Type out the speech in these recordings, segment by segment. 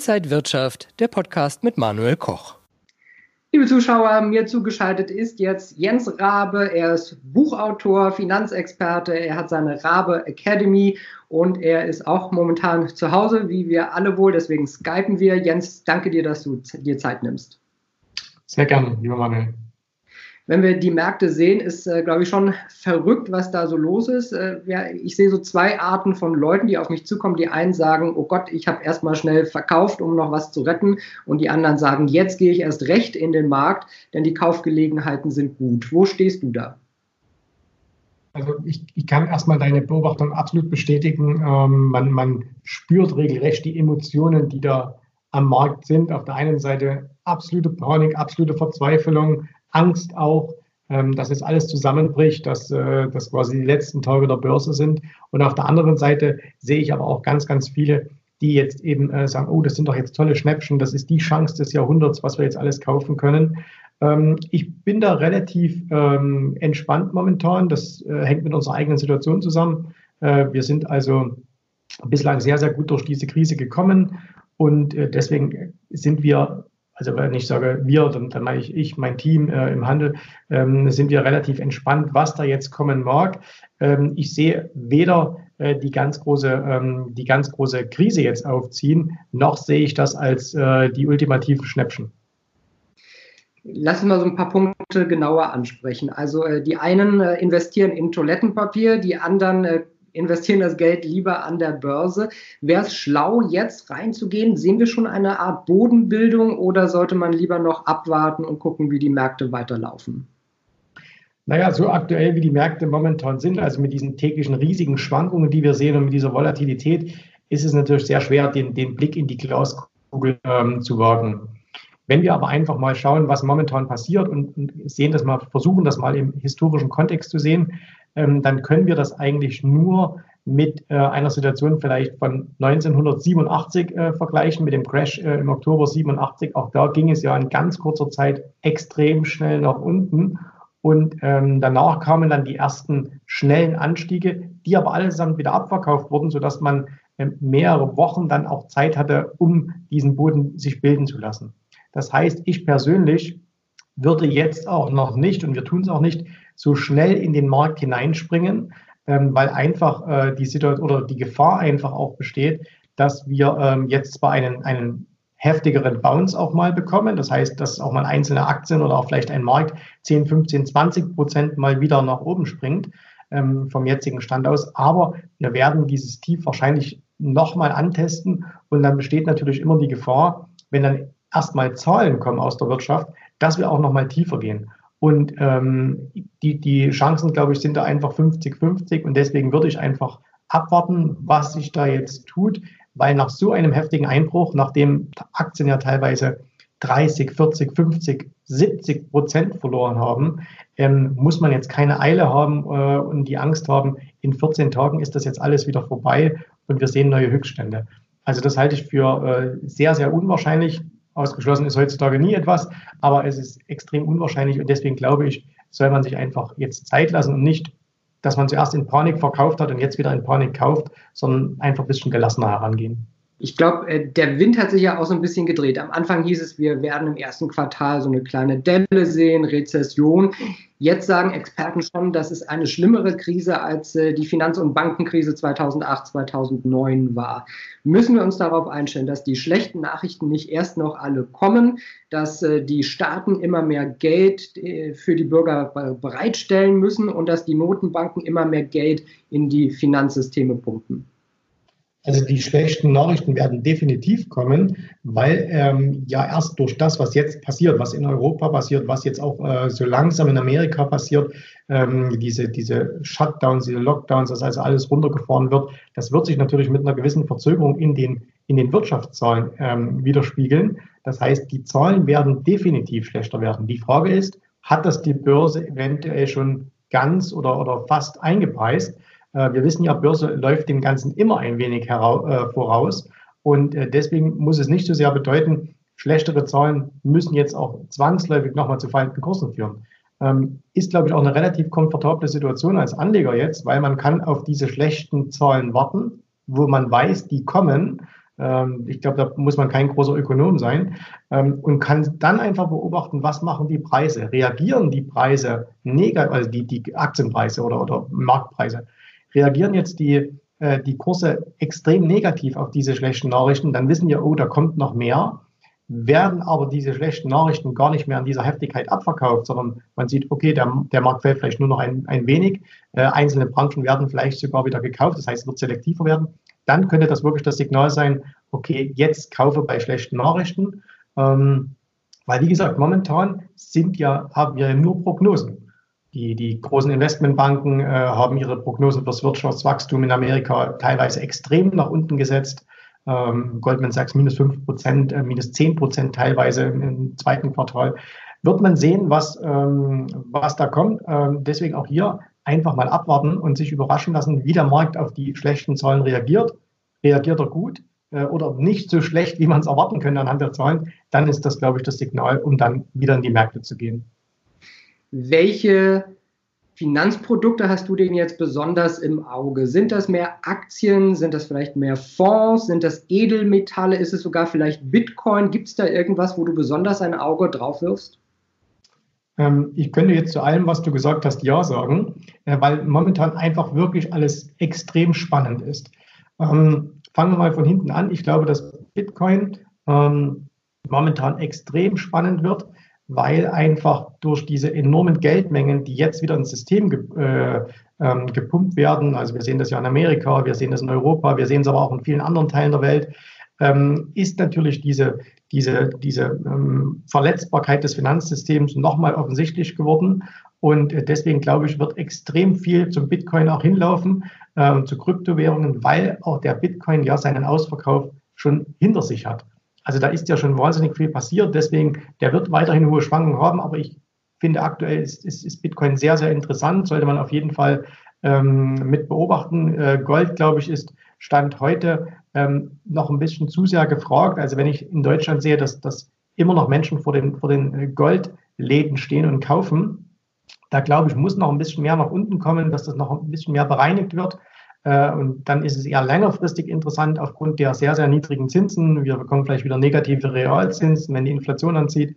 Inside Wirtschaft, der Podcast mit Manuel Koch. Liebe Zuschauer, mir zugeschaltet ist jetzt Jens Rabe. Er ist Buchautor, Finanzexperte. Er hat seine Rabe Academy und er ist auch momentan zu Hause, wie wir alle wohl. Deswegen skypen wir. Jens, danke dir, dass du dir Zeit nimmst. Sehr gerne, lieber Manuel wenn wir die Märkte sehen, ist, äh, glaube ich, schon verrückt, was da so los ist. Äh, ja, ich sehe so zwei Arten von Leuten, die auf mich zukommen. Die einen sagen, oh Gott, ich habe erstmal schnell verkauft, um noch was zu retten. Und die anderen sagen, jetzt gehe ich erst recht in den Markt, denn die Kaufgelegenheiten sind gut. Wo stehst du da? Also ich, ich kann erstmal deine Beobachtung absolut bestätigen. Ähm, man, man spürt regelrecht die Emotionen, die da am Markt sind. Auf der einen Seite absolute Panik, absolute Verzweiflung, Angst auch, ähm, dass es alles zusammenbricht, dass äh, das quasi die letzten Tage der Börse sind. Und auf der anderen Seite sehe ich aber auch ganz, ganz viele, die jetzt eben äh, sagen, oh, das sind doch jetzt tolle Schnäppchen, das ist die Chance des Jahrhunderts, was wir jetzt alles kaufen können. Ähm, ich bin da relativ ähm, entspannt momentan. Das äh, hängt mit unserer eigenen Situation zusammen. Äh, wir sind also bislang sehr, sehr gut durch diese Krise gekommen und äh, deswegen sind wir also wenn ich sage wir, dann, dann meine ich ich, mein Team äh, im Handel, ähm, sind wir relativ entspannt, was da jetzt kommen mag. Ähm, ich sehe weder äh, die ganz große, ähm, die ganz große Krise jetzt aufziehen, noch sehe ich das als äh, die ultimativen Schnäppchen. Lass uns mal so ein paar Punkte genauer ansprechen. Also äh, die einen äh, investieren in Toilettenpapier, die anderen äh, investieren das Geld lieber an der Börse. Wäre es schlau, jetzt reinzugehen? Sehen wir schon eine Art Bodenbildung oder sollte man lieber noch abwarten und gucken, wie die Märkte weiterlaufen? Naja, so aktuell wie die Märkte momentan sind, also mit diesen täglichen riesigen Schwankungen, die wir sehen und mit dieser Volatilität, ist es natürlich sehr schwer, den, den Blick in die Glaskugel ähm, zu wagen. Wenn wir aber einfach mal schauen, was momentan passiert und, sehen das mal, versuchen das mal im historischen Kontext zu sehen, ähm, dann können wir das eigentlich nur mit äh, einer Situation vielleicht von 1987 äh, vergleichen, mit dem Crash äh, im Oktober 87. Auch da ging es ja in ganz kurzer Zeit extrem schnell nach unten. Und ähm, danach kamen dann die ersten schnellen Anstiege, die aber allesamt wieder abverkauft wurden, sodass man äh, mehrere Wochen dann auch Zeit hatte, um diesen Boden sich bilden zu lassen. Das heißt, ich persönlich würde jetzt auch noch nicht, und wir tun es auch nicht, so schnell in den Markt hineinspringen, ähm, weil einfach äh, die Situation oder die Gefahr einfach auch besteht, dass wir ähm, jetzt zwar einen, einen heftigeren Bounce auch mal bekommen. Das heißt, dass auch mal einzelne Aktien oder auch vielleicht ein Markt 10, 15, 20 Prozent mal wieder nach oben springt ähm, vom jetzigen Stand aus. Aber wir werden dieses Tief wahrscheinlich nochmal antesten und dann besteht natürlich immer die Gefahr, wenn dann erstmal Zahlen kommen aus der Wirtschaft, dass wir auch nochmal tiefer gehen. Und ähm, die, die Chancen, glaube ich, sind da einfach 50-50 und deswegen würde ich einfach abwarten, was sich da jetzt tut, weil nach so einem heftigen Einbruch, nachdem Aktien ja teilweise 30, 40, 50, 70 Prozent verloren haben, ähm, muss man jetzt keine Eile haben äh, und die Angst haben, in 14 Tagen ist das jetzt alles wieder vorbei und wir sehen neue Höchststände. Also das halte ich für äh, sehr, sehr unwahrscheinlich. Ausgeschlossen ist heutzutage nie etwas, aber es ist extrem unwahrscheinlich und deswegen glaube ich, soll man sich einfach jetzt Zeit lassen und nicht, dass man zuerst in Panik verkauft hat und jetzt wieder in Panik kauft, sondern einfach ein bisschen gelassener herangehen. Ich glaube, äh, der Wind hat sich ja auch so ein bisschen gedreht. Am Anfang hieß es, wir werden im ersten Quartal so eine kleine Delle sehen, Rezession. Jetzt sagen Experten schon, dass es eine schlimmere Krise als äh, die Finanz- und Bankenkrise 2008, 2009 war. Müssen wir uns darauf einstellen, dass die schlechten Nachrichten nicht erst noch alle kommen, dass äh, die Staaten immer mehr Geld für die Bürger bereitstellen müssen und dass die Notenbanken immer mehr Geld in die Finanzsysteme pumpen? Also die schlechten Nachrichten werden definitiv kommen, weil ähm, ja erst durch das, was jetzt passiert, was in Europa passiert, was jetzt auch äh, so langsam in Amerika passiert, ähm, diese, diese Shutdowns, diese Lockdowns, dass also alles runtergefahren wird, das wird sich natürlich mit einer gewissen Verzögerung in den, in den Wirtschaftszahlen ähm, widerspiegeln. Das heißt, die Zahlen werden definitiv schlechter werden. Die Frage ist, hat das die Börse eventuell schon ganz oder, oder fast eingepreist? Äh, wir wissen ja, Börse läuft dem Ganzen immer ein wenig äh, voraus. Und äh, deswegen muss es nicht so sehr bedeuten, schlechtere Zahlen müssen jetzt auch zwangsläufig nochmal zu fallenden Kursen führen. Ähm, ist, glaube ich, auch eine relativ komfortable Situation als Anleger jetzt, weil man kann auf diese schlechten Zahlen warten, wo man weiß, die kommen. Ähm, ich glaube, da muss man kein großer Ökonom sein ähm, und kann dann einfach beobachten, was machen die Preise. Reagieren die Preise negativ, also die, die Aktienpreise oder, oder Marktpreise, reagieren jetzt die, äh, die Kurse extrem negativ auf diese schlechten Nachrichten, dann wissen wir, oh, da kommt noch mehr werden aber diese schlechten Nachrichten gar nicht mehr in dieser Heftigkeit abverkauft, sondern man sieht, okay, der, der Markt fällt vielleicht nur noch ein, ein wenig, äh, einzelne Branchen werden vielleicht sogar wieder gekauft, das heißt, es wird selektiver werden. Dann könnte das wirklich das Signal sein, okay, jetzt kaufe bei schlechten Nachrichten. Ähm, weil, wie gesagt, momentan sind ja, haben wir nur Prognosen. Die, die großen Investmentbanken äh, haben ihre Prognosen fürs Wirtschaftswachstum in Amerika teilweise extrem nach unten gesetzt ähm, Goldman Sachs minus 5 Prozent, äh, minus 10 Prozent teilweise im, im, zweiten Quartal. Wird man sehen, was, ähm, was da kommt. Ähm, deswegen auch hier einfach mal abwarten und sich überraschen lassen, wie der Markt auf die schlechten Zahlen reagiert. Reagiert er gut äh, oder nicht so schlecht, wie man es erwarten könnte anhand der Zahlen, dann ist das, glaube ich, das Signal, um dann wieder in die Märkte zu gehen. Welche Finanzprodukte hast du denn jetzt besonders im Auge? Sind das mehr Aktien? Sind das vielleicht mehr Fonds? Sind das Edelmetalle? Ist es sogar vielleicht Bitcoin? Gibt es da irgendwas, wo du besonders ein Auge drauf wirfst? Ähm, ich könnte jetzt zu allem, was du gesagt hast, Ja sagen, äh, weil momentan einfach wirklich alles extrem spannend ist. Ähm, fangen wir mal von hinten an. Ich glaube, dass Bitcoin ähm, momentan extrem spannend wird weil einfach durch diese enormen Geldmengen, die jetzt wieder ins System ge äh, ähm, gepumpt werden, also wir sehen das ja in Amerika, wir sehen das in Europa, wir sehen es aber auch in vielen anderen Teilen der Welt, ähm, ist natürlich diese, diese, diese ähm, Verletzbarkeit des Finanzsystems nochmal offensichtlich geworden. Und deswegen glaube ich, wird extrem viel zum Bitcoin auch hinlaufen, äh, zu Kryptowährungen, weil auch der Bitcoin ja seinen Ausverkauf schon hinter sich hat. Also da ist ja schon wahnsinnig viel passiert. Deswegen, der wird weiterhin hohe Schwankungen haben. Aber ich finde aktuell ist, ist, ist Bitcoin sehr, sehr interessant. Sollte man auf jeden Fall ähm, mit beobachten. Äh, Gold, glaube ich, ist Stand heute ähm, noch ein bisschen zu sehr gefragt. Also wenn ich in Deutschland sehe, dass, dass immer noch Menschen vor den, vor den äh, Goldläden stehen und kaufen, da glaube ich, muss noch ein bisschen mehr nach unten kommen, dass das noch ein bisschen mehr bereinigt wird. Äh, und dann ist es eher längerfristig interessant aufgrund der sehr, sehr niedrigen Zinsen. Wir bekommen vielleicht wieder negative Realzinsen, wenn die Inflation anzieht.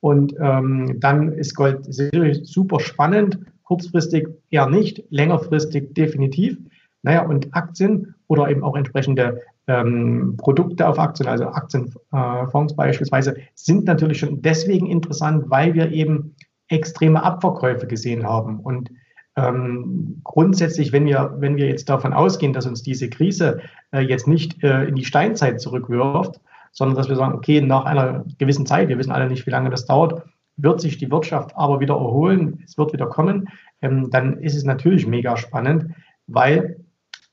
Und ähm, dann ist Gold super spannend. Kurzfristig eher nicht, längerfristig definitiv. Naja, und Aktien oder eben auch entsprechende ähm, Produkte auf Aktien, also Aktienfonds äh, beispielsweise, sind natürlich schon deswegen interessant, weil wir eben extreme Abverkäufe gesehen haben. Und ähm, grundsätzlich, wenn wir, wenn wir jetzt davon ausgehen, dass uns diese Krise äh, jetzt nicht äh, in die Steinzeit zurückwirft, sondern dass wir sagen, okay, nach einer gewissen Zeit, wir wissen alle nicht, wie lange das dauert, wird sich die Wirtschaft aber wieder erholen, es wird wieder kommen, ähm, dann ist es natürlich mega spannend, weil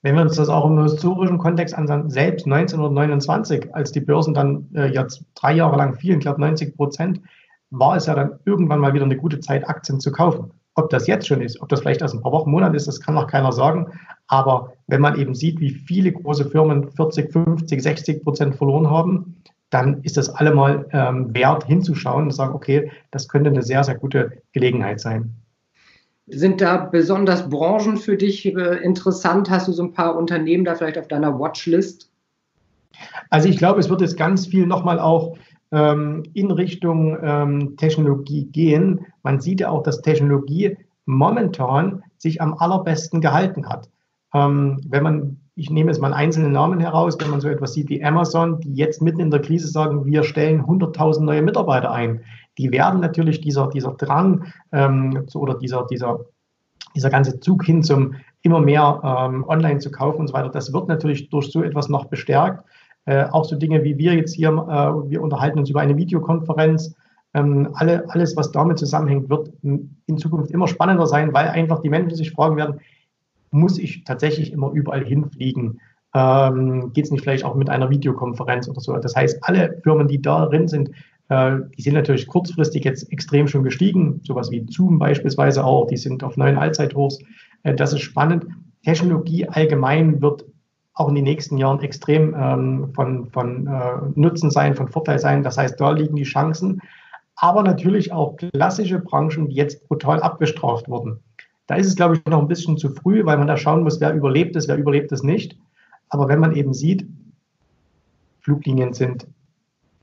wenn wir uns das auch im historischen Kontext ansehen, selbst 1929, als die Börsen dann äh, jetzt drei Jahre lang fielen, ich glaube 90 Prozent, war es ja dann irgendwann mal wieder eine gute Zeit, Aktien zu kaufen. Ob das jetzt schon ist, ob das vielleicht erst ein paar Wochen, Monaten ist, das kann noch keiner sagen. Aber wenn man eben sieht, wie viele große Firmen 40, 50, 60 Prozent verloren haben, dann ist das allemal ähm, wert hinzuschauen und sagen, okay, das könnte eine sehr, sehr gute Gelegenheit sein. Sind da besonders Branchen für dich äh, interessant? Hast du so ein paar Unternehmen da vielleicht auf deiner Watchlist? Also ich glaube, es wird jetzt ganz viel nochmal auch ähm, in Richtung ähm, Technologie gehen. Man sieht ja auch, dass Technologie momentan sich am allerbesten gehalten hat. Ähm, wenn man, ich nehme jetzt mal einzelne Namen heraus, wenn man so etwas sieht wie Amazon, die jetzt mitten in der Krise sagen, wir stellen 100.000 neue Mitarbeiter ein, die werden natürlich dieser, dieser Drang ähm, oder dieser, dieser, dieser ganze Zug hin zum immer mehr ähm, online zu kaufen und so weiter, das wird natürlich durch so etwas noch bestärkt. Äh, auch so Dinge wie wir jetzt hier, äh, wir unterhalten uns über eine Videokonferenz. Ähm, alle, alles, was damit zusammenhängt, wird in Zukunft immer spannender sein, weil einfach die Menschen sich fragen werden, muss ich tatsächlich immer überall hinfliegen? Ähm, Geht es nicht vielleicht auch mit einer Videokonferenz oder so? Das heißt, alle Firmen, die da drin sind, äh, die sind natürlich kurzfristig jetzt extrem schon gestiegen, sowas wie Zoom beispielsweise auch, die sind auf neuen Allzeithochs. Äh, das ist spannend. Technologie allgemein wird auch in den nächsten Jahren extrem ähm, von, von äh, Nutzen sein, von Vorteil sein. Das heißt, da liegen die Chancen. Aber natürlich auch klassische Branchen, die jetzt brutal abgestraft wurden. Da ist es, glaube ich, noch ein bisschen zu früh, weil man da schauen muss, wer überlebt es, wer überlebt es nicht. Aber wenn man eben sieht, Fluglinien sind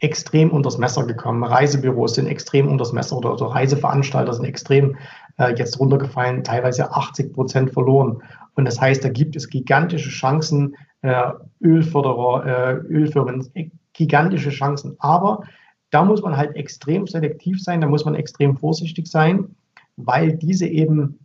extrem unters Messer gekommen. Reisebüros sind extrem unters Messer oder, oder Reiseveranstalter sind extrem äh, jetzt runtergefallen, teilweise 80 Prozent verloren. Und das heißt, da gibt es gigantische Chancen, äh, Ölförderer, äh, Ölfirmen, gigantische Chancen. Aber da muss man halt extrem selektiv sein, da muss man extrem vorsichtig sein, weil diese eben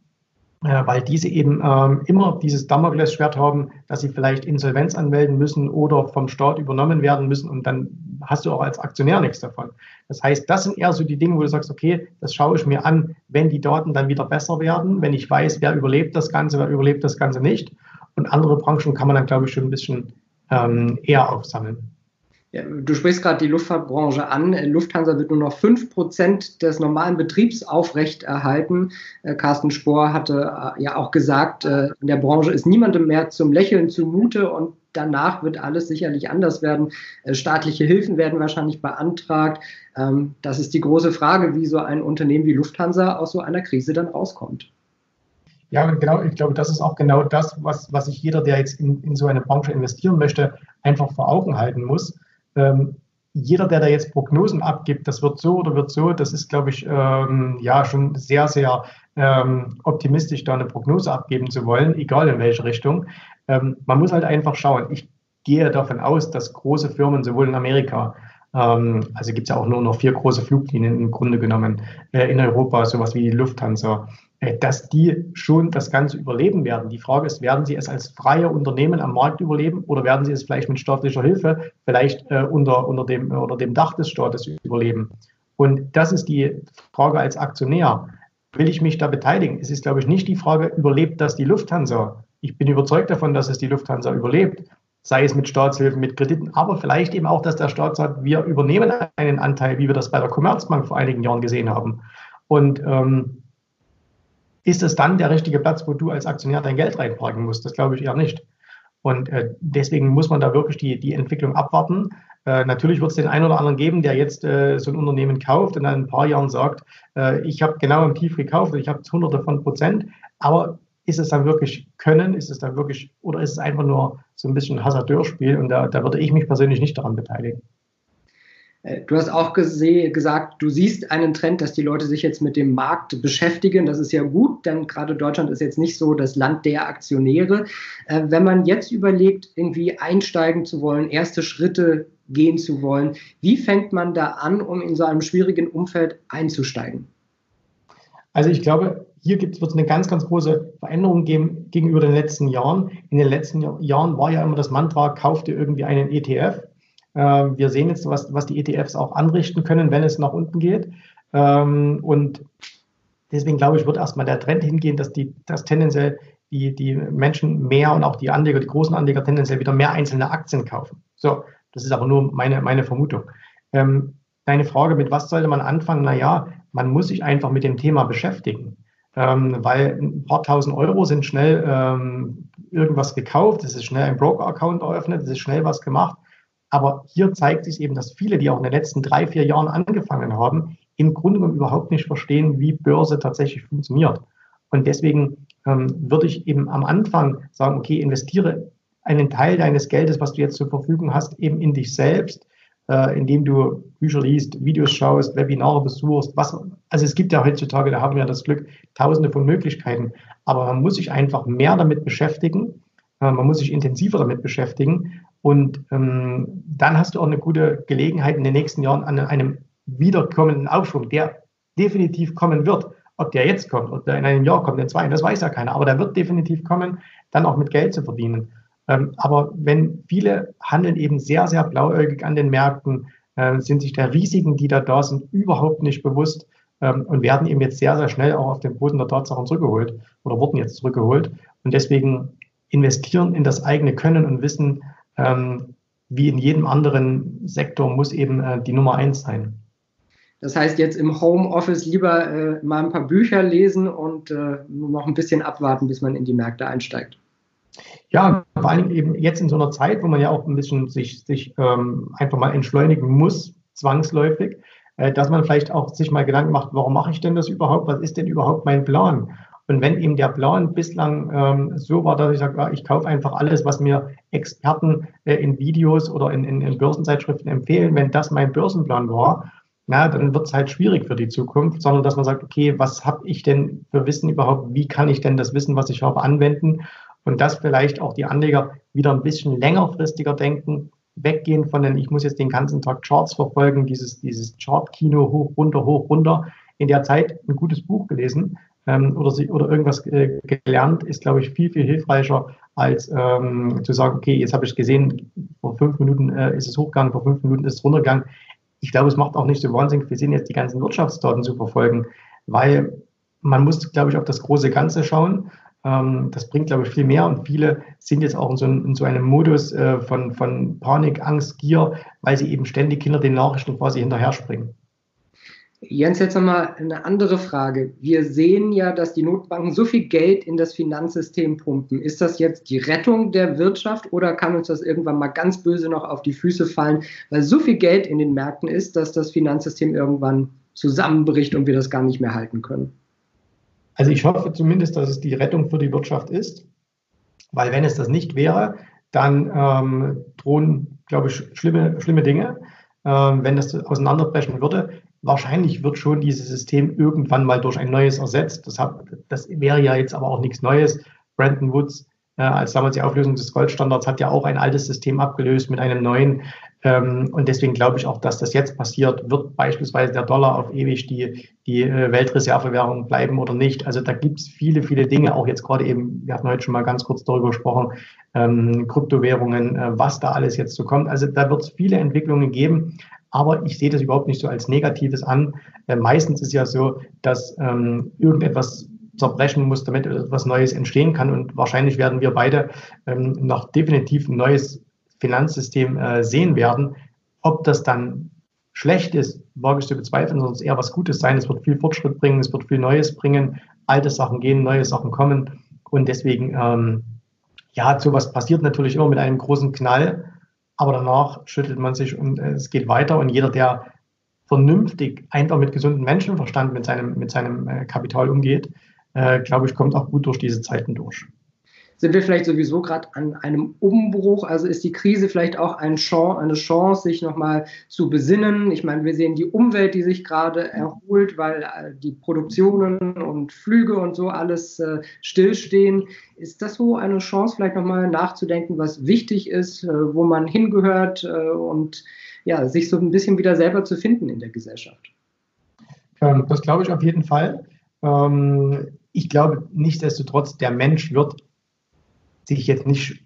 weil diese eben ähm, immer dieses Damoklesschwert haben, dass sie vielleicht Insolvenz anmelden müssen oder vom Staat übernommen werden müssen und dann hast du auch als Aktionär nichts davon. Das heißt, das sind eher so die Dinge, wo du sagst, okay, das schaue ich mir an, wenn die Daten dann wieder besser werden, wenn ich weiß, wer überlebt das Ganze, wer überlebt das Ganze nicht. Und andere Branchen kann man dann, glaube ich, schon ein bisschen ähm, eher aufsammeln. Du sprichst gerade die Luftfahrtbranche an. Lufthansa wird nur noch fünf Prozent des normalen Betriebs aufrechterhalten. Äh, Carsten Spohr hatte äh, ja auch gesagt, äh, in der Branche ist niemandem mehr zum Lächeln zumute und danach wird alles sicherlich anders werden. Äh, staatliche Hilfen werden wahrscheinlich beantragt. Ähm, das ist die große Frage, wie so ein Unternehmen wie Lufthansa aus so einer Krise dann rauskommt. Ja, genau, ich glaube, das ist auch genau das, was, was sich jeder, der jetzt in, in so eine Branche investieren möchte, einfach vor Augen halten muss ähm, jeder, der da jetzt Prognosen abgibt, das wird so oder wird so, das ist, glaube ich, ähm, ja schon sehr, sehr ähm, optimistisch, da eine Prognose abgeben zu wollen, egal in welche Richtung. Ähm, man muss halt einfach schauen. Ich gehe davon aus, dass große Firmen sowohl in Amerika, also gibt es ja auch nur noch vier große Fluglinien im Grunde genommen, äh, in Europa, sowas wie die Lufthansa, äh, dass die schon das Ganze überleben werden. Die Frage ist, werden sie es als freie Unternehmen am Markt überleben oder werden sie es vielleicht mit staatlicher Hilfe, vielleicht äh, unter, unter, dem, unter dem Dach des Staates überleben? Und das ist die Frage als Aktionär. Will ich mich da beteiligen? Es ist, glaube ich, nicht die Frage, überlebt das die Lufthansa? Ich bin überzeugt davon, dass es die Lufthansa überlebt, sei es mit Staatshilfen, mit Krediten, aber vielleicht eben auch, dass der Staat sagt, wir übernehmen einen Anteil, wie wir das bei der Commerzbank vor einigen Jahren gesehen haben. Und ähm, ist es dann der richtige Platz, wo du als Aktionär dein Geld reinparken musst? Das glaube ich eher nicht. Und äh, deswegen muss man da wirklich die, die Entwicklung abwarten. Äh, natürlich wird es den einen oder anderen geben, der jetzt äh, so ein Unternehmen kauft und dann in ein paar Jahren sagt, äh, ich habe genau im Tief gekauft und ich habe hunderte von Prozent. Aber ist es dann wirklich Können? Ist es dann wirklich, oder ist es einfach nur so ein bisschen Hasardeurspiel? Und da, da würde ich mich persönlich nicht daran beteiligen. Äh, du hast auch gesagt, du siehst einen Trend, dass die Leute sich jetzt mit dem Markt beschäftigen. Das ist ja gut, denn gerade Deutschland ist jetzt nicht so das Land der Aktionäre. Äh, wenn man jetzt überlegt, irgendwie einsteigen zu wollen, erste Schritte gehen zu wollen, wie fängt man da an, um in so einem schwierigen Umfeld einzusteigen? Also ich glaube, hier wird es eine ganz, ganz große Veränderung geben gegenüber den letzten Jahren. In den letzten Jahren war ja immer das Mantra, kauf dir irgendwie einen ETF ähm, wir sehen jetzt, was, was die ETFs auch anrichten können, wenn es nach unten geht. Ähm, und deswegen glaube ich, wird erstmal der Trend hingehen, dass die, dass tendenziell die, die Menschen mehr und auch die Anleger, die großen Anleger tendenziell wieder mehr einzelne Aktien kaufen. So, das ist aber nur meine, meine Vermutung. Ähm, deine Frage, mit was sollte man anfangen? Naja, man muss sich einfach mit dem Thema beschäftigen. Ähm, weil ein paar tausend Euro sind schnell ähm, irgendwas gekauft, es ist schnell ein Broker-Account eröffnet, es ist schnell was gemacht. Aber hier zeigt sich eben, dass viele, die auch in den letzten drei, vier Jahren angefangen haben, im Grunde genommen überhaupt nicht verstehen, wie Börse tatsächlich funktioniert. Und deswegen ähm, würde ich eben am Anfang sagen, okay, investiere einen Teil deines Geldes, was du jetzt zur Verfügung hast, eben in dich selbst, äh, indem du Bücher liest, Videos schaust, Webinare besuchst. Was, also es gibt ja heutzutage, da haben wir das Glück, tausende von Möglichkeiten. Aber man muss sich einfach mehr damit beschäftigen. Äh, man muss sich intensiver damit beschäftigen. Und ähm, dann hast du auch eine gute Gelegenheit in den nächsten Jahren an einem wiederkommenden Aufschwung, der definitiv kommen wird. Ob der jetzt kommt, ob der in einem Jahr kommt, in zwei, das weiß ja keiner. Aber der wird definitiv kommen, dann auch mit Geld zu verdienen. Ähm, aber wenn viele handeln eben sehr, sehr blauäugig an den Märkten, äh, sind sich der Risiken, die da da sind, überhaupt nicht bewusst ähm, und werden eben jetzt sehr, sehr schnell auch auf den Boden der Tatsachen zurückgeholt oder wurden jetzt zurückgeholt. Und deswegen investieren in das eigene Können und Wissen, ähm, wie in jedem anderen Sektor muss eben äh, die Nummer eins sein. Das heißt, jetzt im Homeoffice lieber äh, mal ein paar Bücher lesen und äh, noch ein bisschen abwarten, bis man in die Märkte einsteigt. Ja, vor allem eben jetzt in so einer Zeit, wo man ja auch ein bisschen sich, sich ähm, einfach mal entschleunigen muss, zwangsläufig, äh, dass man vielleicht auch sich mal Gedanken macht, warum mache ich denn das überhaupt? Was ist denn überhaupt mein Plan? Und wenn eben der Plan bislang ähm, so war, dass ich sage, ja, ich kaufe einfach alles, was mir Experten äh, in Videos oder in, in, in Börsenzeitschriften empfehlen, wenn das mein Börsenplan war, na, dann wird es halt schwierig für die Zukunft, sondern dass man sagt, okay, was habe ich denn für Wissen überhaupt? Wie kann ich denn das Wissen, was ich habe, anwenden? Und dass vielleicht auch die Anleger wieder ein bisschen längerfristiger denken, weggehen von den, ich muss jetzt den ganzen Tag Charts verfolgen, dieses, dieses Chart-Kino hoch, runter, hoch, runter. In der Zeit ein gutes Buch gelesen ähm, oder, sie, oder irgendwas äh, gelernt, ist, glaube ich, viel, viel hilfreicher, als ähm, zu sagen, okay, jetzt habe ich gesehen, vor fünf Minuten äh, ist es hochgegangen, vor fünf Minuten ist es runtergegangen. Ich glaube, es macht auch nicht so wahnsinnig viel Sinn, jetzt die ganzen Wirtschaftsdaten zu verfolgen, weil man muss, glaube ich, auf das große Ganze schauen. Ähm, das bringt, glaube ich, viel mehr und viele sind jetzt auch in so, in so einem Modus äh, von, von Panik, Angst, Gier, weil sie eben ständig hinter den Nachrichten quasi hinterher springen. Jens, jetzt nochmal eine andere Frage. Wir sehen ja, dass die Notbanken so viel Geld in das Finanzsystem pumpen. Ist das jetzt die Rettung der Wirtschaft oder kann uns das irgendwann mal ganz böse noch auf die Füße fallen, weil so viel Geld in den Märkten ist, dass das Finanzsystem irgendwann zusammenbricht und wir das gar nicht mehr halten können? Also ich hoffe zumindest, dass es die Rettung für die Wirtschaft ist, weil wenn es das nicht wäre, dann ähm, drohen, glaube ich, schlimme, schlimme Dinge, ähm, wenn das auseinanderbrechen würde. Wahrscheinlich wird schon dieses System irgendwann mal durch ein neues ersetzt. Das, hat, das wäre ja jetzt aber auch nichts Neues. Brandon Woods äh, als damals die Auflösung des Goldstandards hat ja auch ein altes System abgelöst mit einem neuen. Ähm, und deswegen glaube ich auch, dass das jetzt passiert. Wird beispielsweise der Dollar auf ewig die, die äh, Weltreservewährung bleiben oder nicht? Also da gibt es viele, viele Dinge, auch jetzt gerade eben, wir hatten heute schon mal ganz kurz darüber gesprochen, ähm, Kryptowährungen, äh, was da alles jetzt so kommt. Also da wird es viele Entwicklungen geben. Aber ich sehe das überhaupt nicht so als Negatives an. Äh, meistens ist ja so, dass ähm, irgendetwas zerbrechen muss, damit etwas Neues entstehen kann. Und wahrscheinlich werden wir beide ähm, noch definitiv ein neues Finanzsystem äh, sehen werden. Ob das dann schlecht ist, wage ich zu bezweifeln, sondern es eher was Gutes sein. Es wird viel Fortschritt bringen, es wird viel Neues bringen. Alte Sachen gehen, neue Sachen kommen. Und deswegen, ähm, ja, sowas passiert natürlich immer mit einem großen Knall. Aber danach schüttelt man sich und äh, es geht weiter. Und jeder, der vernünftig, einfach mit gesundem Menschenverstand mit seinem, mit seinem äh, Kapital umgeht, äh, glaube ich, kommt auch gut durch diese Zeiten durch. Sind wir vielleicht sowieso gerade an einem Umbruch? Also ist die Krise vielleicht auch eine Chance, sich nochmal zu besinnen? Ich meine, wir sehen die Umwelt, die sich gerade erholt, weil äh, die Produktionen und Flüge und so alles äh, stillstehen. Ist das so eine Chance, vielleicht nochmal nachzudenken, was wichtig ist, äh, wo man hingehört und ja, sich so ein bisschen wieder selber zu finden in der Gesellschaft? Das glaube ich auf jeden Fall. Ähm, ich glaube nichtsdestotrotz, der Mensch wird sich jetzt nicht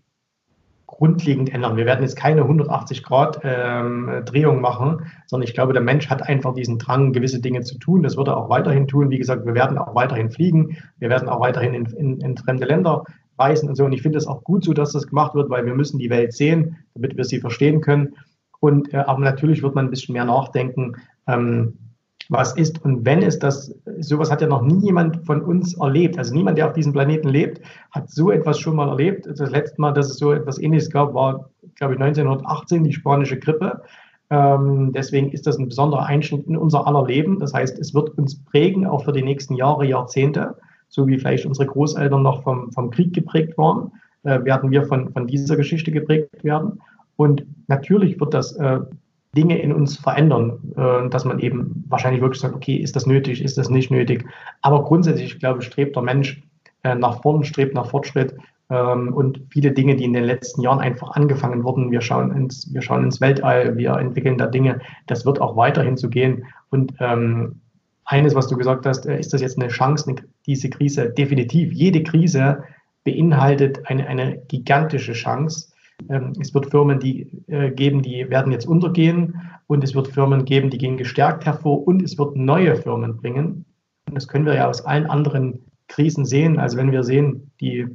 grundlegend ändern. Wir werden jetzt keine 180 Grad ähm, Drehung machen, sondern ich glaube, der Mensch hat einfach diesen Drang, gewisse Dinge zu tun. Das wird er auch weiterhin tun. Wie gesagt, wir werden auch weiterhin fliegen. Wir werden auch weiterhin in, in, in fremde Länder reisen und so. Und ich finde es auch gut so, dass das gemacht wird, weil wir müssen die Welt sehen, damit wir sie verstehen können. Und äh, aber natürlich wird man ein bisschen mehr nachdenken. Ähm, was ist. Und wenn es das, sowas hat ja noch nie jemand von uns erlebt. Also niemand, der auf diesem Planeten lebt, hat so etwas schon mal erlebt. Das letzte Mal, dass es so etwas Ähnliches gab, war, glaube ich, 1918, die spanische Grippe. Ähm, deswegen ist das ein besonderer Einschnitt in unser aller Leben. Das heißt, es wird uns prägen, auch für die nächsten Jahre, Jahrzehnte, so wie vielleicht unsere Großeltern noch vom, vom Krieg geprägt waren, äh, werden wir von, von dieser Geschichte geprägt werden. Und natürlich wird das äh, Dinge in uns verändern, äh, dass man eben wahrscheinlich wirklich sagt, okay, ist das nötig, ist das nicht nötig. Aber grundsätzlich, glaube ich, strebt der Mensch äh, nach vorn, strebt nach Fortschritt ähm, und viele Dinge, die in den letzten Jahren einfach angefangen wurden, wir schauen ins, wir schauen ins Weltall, wir entwickeln da Dinge, das wird auch weiterhin so gehen. Und ähm, eines, was du gesagt hast, äh, ist das jetzt eine Chance, diese Krise? Definitiv. Jede Krise beinhaltet eine, eine gigantische Chance es wird Firmen die, äh, geben, die werden jetzt untergehen und es wird Firmen geben, die gehen gestärkt hervor und es wird neue Firmen bringen. Und das können wir ja aus allen anderen Krisen sehen. Also wenn wir sehen, die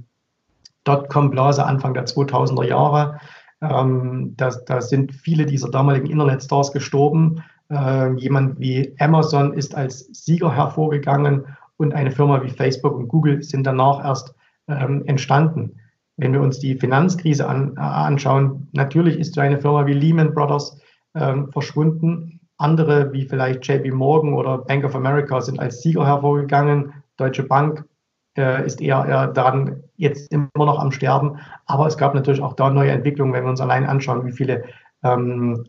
Dotcom-Blase Anfang der 2000er Jahre, ähm, da, da sind viele dieser damaligen Internetstars gestorben. Äh, jemand wie Amazon ist als Sieger hervorgegangen und eine Firma wie Facebook und Google sind danach erst ähm, entstanden. Wenn wir uns die Finanzkrise an, äh, anschauen, natürlich ist so eine Firma wie Lehman Brothers ähm, verschwunden. Andere wie vielleicht JP Morgan oder Bank of America sind als Sieger hervorgegangen. Deutsche Bank äh, ist eher, eher daran jetzt immer noch am Sterben. Aber es gab natürlich auch da neue Entwicklungen, wenn wir uns allein anschauen, wie viele ähm,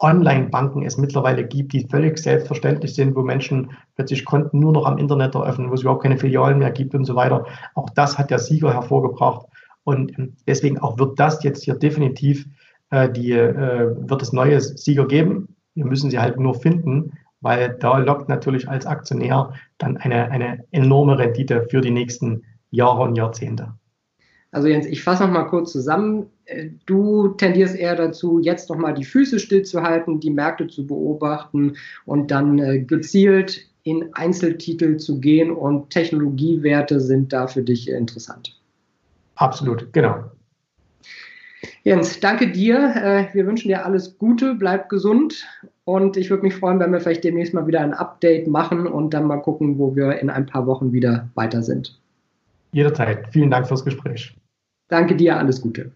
Online-Banken es mittlerweile gibt, die völlig selbstverständlich sind, wo Menschen plötzlich Konten nur noch am Internet eröffnen, wo es überhaupt keine Filialen mehr gibt und so weiter. Auch das hat der Sieger hervorgebracht. Und ähm, deswegen auch wird das jetzt hier definitiv äh, die, äh, wird es neue Sieger geben. Wir müssen sie halt nur finden, weil da lockt natürlich als Aktionär dann eine, eine enorme Rendite für die nächsten Jahre und Jahrzehnte. Also Jens, ich fasse noch mal kurz zusammen. Äh, du tendierst eher dazu, jetzt noch mal die Füße stillzuhalten, die Märkte zu beobachten und dann äh, gezielt in Einzeltitel zu gehen und Technologiewerte sind da für dich interessant. Absolut, genau. Jens, danke dir. Äh, wir wünschen dir alles Gute, bleib gesund und ich würde mich freuen, wenn wir vielleicht demnächst mal wieder ein Update machen und dann mal gucken, wo wir in ein paar Wochen wieder weiter sind. Jederzeit. Vielen Dank fürs Gespräch. Danke dir, alles Gute.